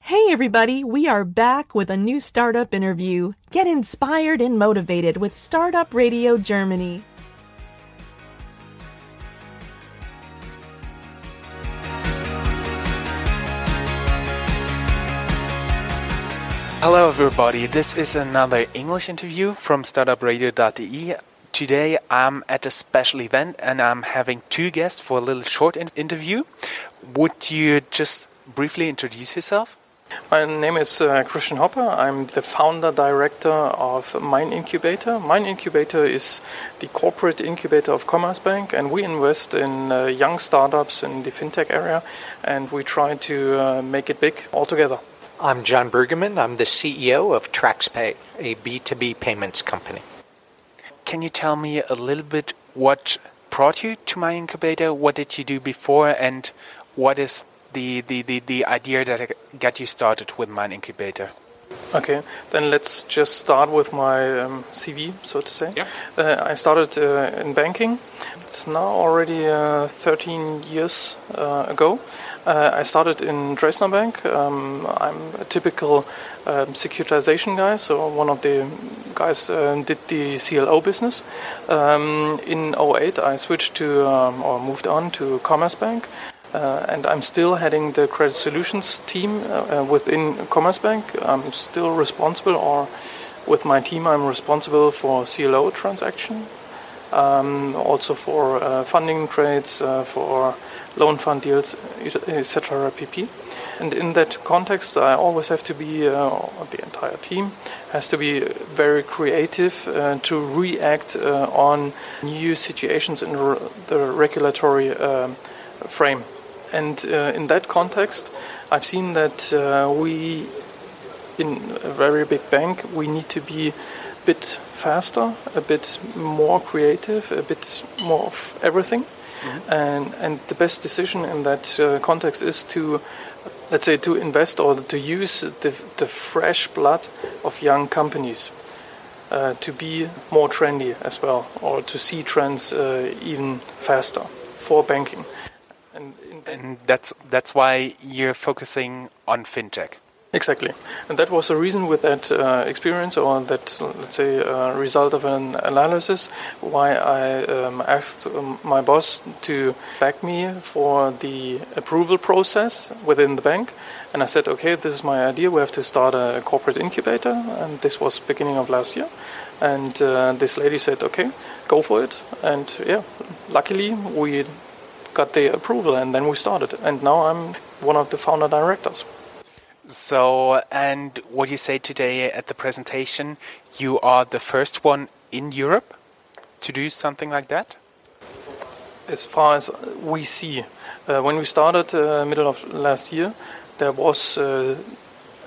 Hey everybody, we are back with a new startup interview. Get inspired and motivated with Startup Radio Germany. Hello everybody, this is another English interview from startupradio.de. Today I'm at a special event and I'm having two guests for a little short in interview. Would you just briefly introduce yourself? My name is uh, Christian Hoppe. I'm the founder director of main incubator. main incubator is the corporate incubator of Commerzbank, and we invest in uh, young startups in the fintech area, and we try to uh, make it big altogether. I'm John Bruggeman. I'm the CEO of Traxpay, a B2B payments company. Can you tell me a little bit what brought you to main incubator? What did you do before, and what is the, the, the, the idea that got you started with main incubator? Okay, then let's just start with my um, CV, so to say. Yeah. Uh, I started uh, in banking. It's now already uh, 13 years uh, ago. Uh, I started in Dresdner Bank. Um, I'm a typical um, securitization guy, so one of the guys uh, did the CLO business. Um, in 08, I switched to um, or moved on to Commerzbank. Uh, and I'm still heading the credit solutions team uh, within Commerzbank. I'm still responsible, or with my team, I'm responsible for CLO transaction, um, also for uh, funding trades, uh, for loan fund deals, etc. pp. And in that context, I always have to be, uh, the entire team has to be very creative uh, to react on new situations in the regulatory frame. And uh, in that context, I've seen that uh, we, in a very big bank, we need to be a bit faster, a bit more creative, a bit more of everything. Mm-hmm. And, and the best decision in that uh, context is to, let's say, to invest or to use the, the fresh blood of young companies. Uh, to be more trendy as well, or to see trends uh, even faster for banking. And, that's that's why you're focusing on fintech. Exactly, and that was the reason with that uh, experience or that let's say uh, result of an analysis why I um, asked um, my boss to back me for the approval process within the bank, and I said, okay, this is my idea. We have to start a corporate incubator, and this was beginning of last year. And uh, this lady said, okay, go for it. And yeah, luckily we got the approval, and then we started. And now I'm one of the founder directors. So, and what you say today at the presentation, you are the first one in Europe to do something like that? As far as we see, uh, when we started uh, middle of last year, there was, uh,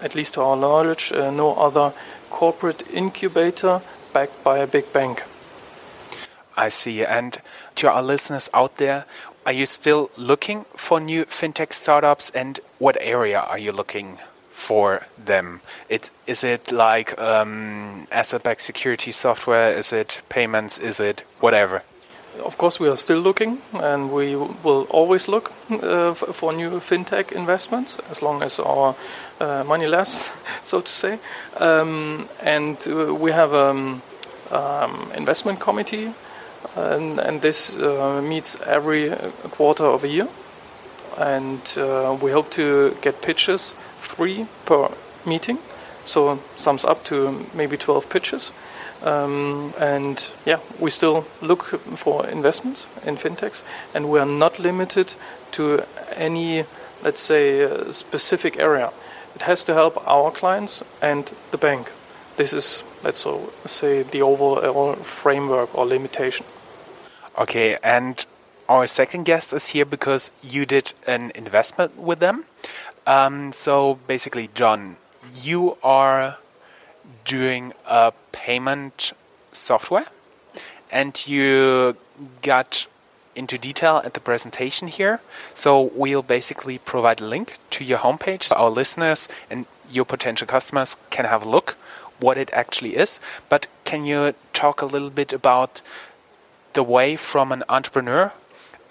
at least to our knowledge, uh, no other corporate incubator backed by a big bank. I see. And to our listeners out there, are you still looking for new fintech startups, and what area are you looking for them? It, is it like um, asset-backed security software? Is it payments? Is it whatever? Of course, we are still looking, and we will always look uh, for new fintech investments as long as our uh, money lasts, so to say. Um, and uh, we have an um, um, investment committee and, and this uh, meets every quarter of a year. And uh, we hope to get pitches, three per meeting, so sums up to maybe 12 pitches. Um, and yeah, we still look for investments in fintechs, and we are not limited to any, let's say, uh, specific area. It has to help our clients and the bank. This is, let's so say, the overall framework or limitation. Okay, and our second guest is here because you did an investment with them. Um, so basically, John, you are doing a payment software and you got into detail at the presentation here. So we'll basically provide a link to your homepage so our listeners and your potential customers can have a look what it actually is. But can you talk a little bit about the way from an entrepreneur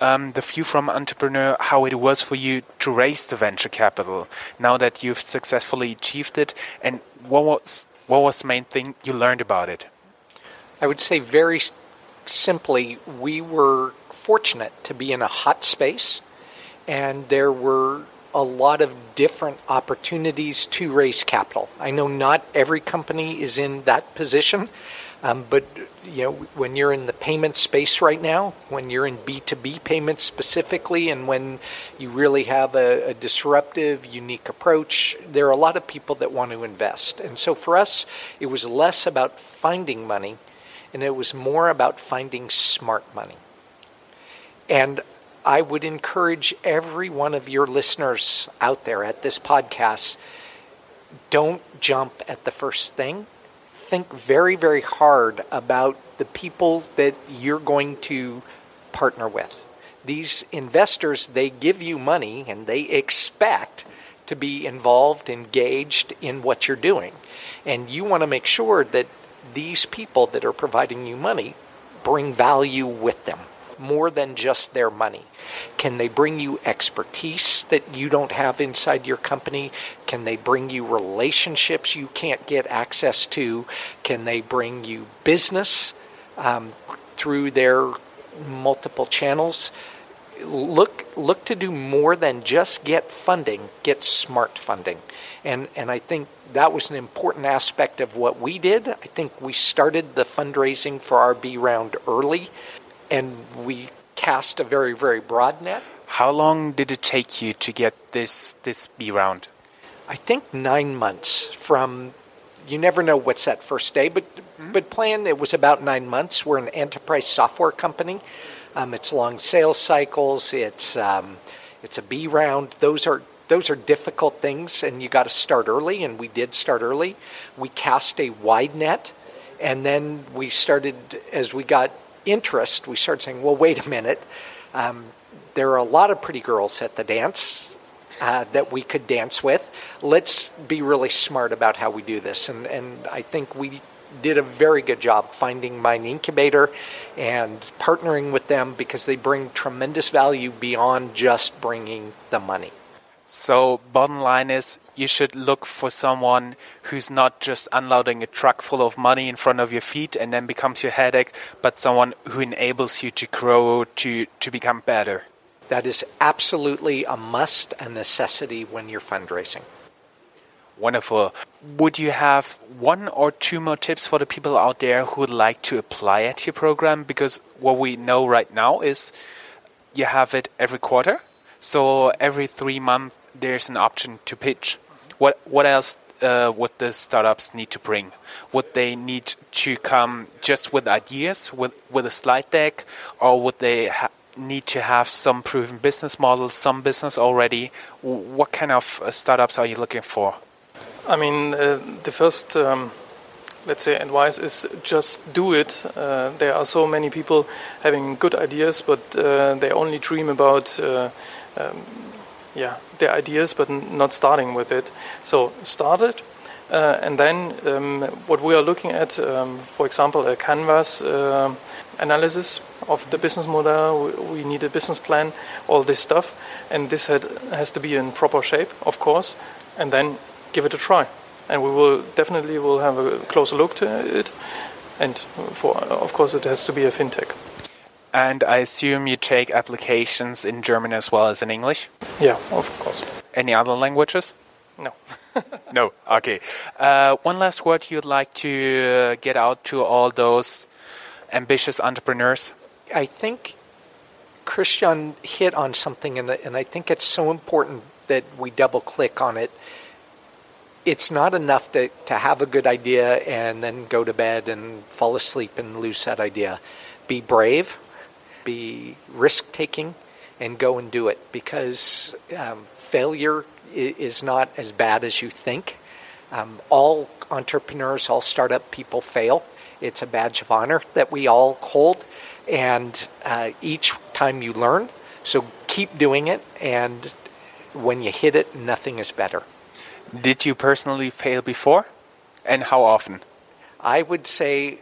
um, the view from entrepreneur how it was for you to raise the venture capital now that you've successfully achieved it, and what was what was the main thing you learned about it? I would say very simply, we were fortunate to be in a hot space, and there were a lot of different opportunities to raise capital. I know not every company is in that position, um, but you know when you're in the payment space right now, when you're in B2B payments specifically, and when you really have a, a disruptive, unique approach, there are a lot of people that want to invest. And so for us, it was less about finding money, and it was more about finding smart money. And I would encourage every one of your listeners out there at this podcast don't jump at the first thing. Think very, very hard about the people that you're going to partner with. These investors, they give you money and they expect to be involved, engaged in what you're doing. And you want to make sure that these people that are providing you money bring value with them more than just their money. Can they bring you expertise that you don't have inside your company? Can they bring you relationships you can't get access to? Can they bring you business um, through their multiple channels? Look, look to do more than just get funding. Get smart funding, and and I think that was an important aspect of what we did. I think we started the fundraising for our B round early, and we cast a very, very broad net. How long did it take you to get this this B round? I think nine months from. You never know what's that first day, but mm-hmm. but plan it was about nine months. We're an enterprise software company. Um, it's long sales cycles. It's um, it's a B round. Those are those are difficult things, and you got to start early. And we did start early. We cast a wide net, and then we started as we got interest, we started saying, well, wait a minute. Um, there are a lot of pretty girls at the dance uh, that we could dance with. Let's be really smart about how we do this. And, and I think we did a very good job finding main incubator and partnering with them because they bring tremendous value beyond just bringing the money. So, bottom line is, you should look for someone who's not just unloading a truck full of money in front of your feet and then becomes your headache, but someone who enables you to grow, to, to become better. That is absolutely a must, a necessity when you're fundraising. Wonderful. Would you have one or two more tips for the people out there who would like to apply at your program? Because what we know right now is you have it every quarter so every three months, there's an option to pitch. What what else uh, would the startups need to bring? Would they need to come just with ideas, with with a slide deck, or would they need to have some proven business models, some business already? What kind of uh, startups are you looking for? I mean, uh, the first. Um let's say advice is just do it. Uh, there are so many people having good ideas, but uh, they only dream about uh, um, yeah their ideas, but not starting with it. So start it. Uh, and then um, what we are looking at, um, for example, a canvas uh, analysis of the business model. We need a business plan, all this stuff, and this had, has to be in proper shape, of course. And then give it a try and we will definitely will have a closer look to it. And for of course, it has to be a fintech. And I assume you take applications in German as well as in English. Yeah, of course. Any other languages? No. no. Okay. Uh, one last word you'd like to uh, get out to all those ambitious entrepreneurs? I think Christian hit on something, and, and I think it's so important that we double click on it it's not enough to, to have a good idea and then go to bed and fall asleep and lose that idea. Be brave, be risk taking, and go and do it because um, failure is not as bad as you think. Um, all entrepreneurs, all startup people fail. It's a badge of honor that we all hold, and uh, each time you learn. So keep doing it, and when you hit it, nothing is better. Did you personally fail before? And how often? I would say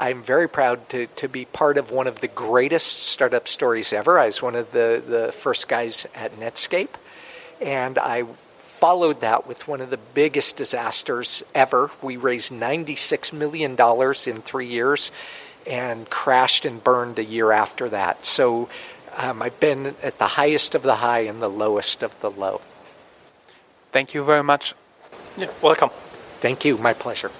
I'm very proud to, to be part of one of the greatest startup stories ever. I was one of the, the first guys at Netscape, and I followed that with one of the biggest disasters ever. We raised $96 million in three years and crashed and burned a year after that. So um, I've been at the highest of the high and the lowest of the low. Thank you very much. Yeah, welcome. Thank you. My pleasure.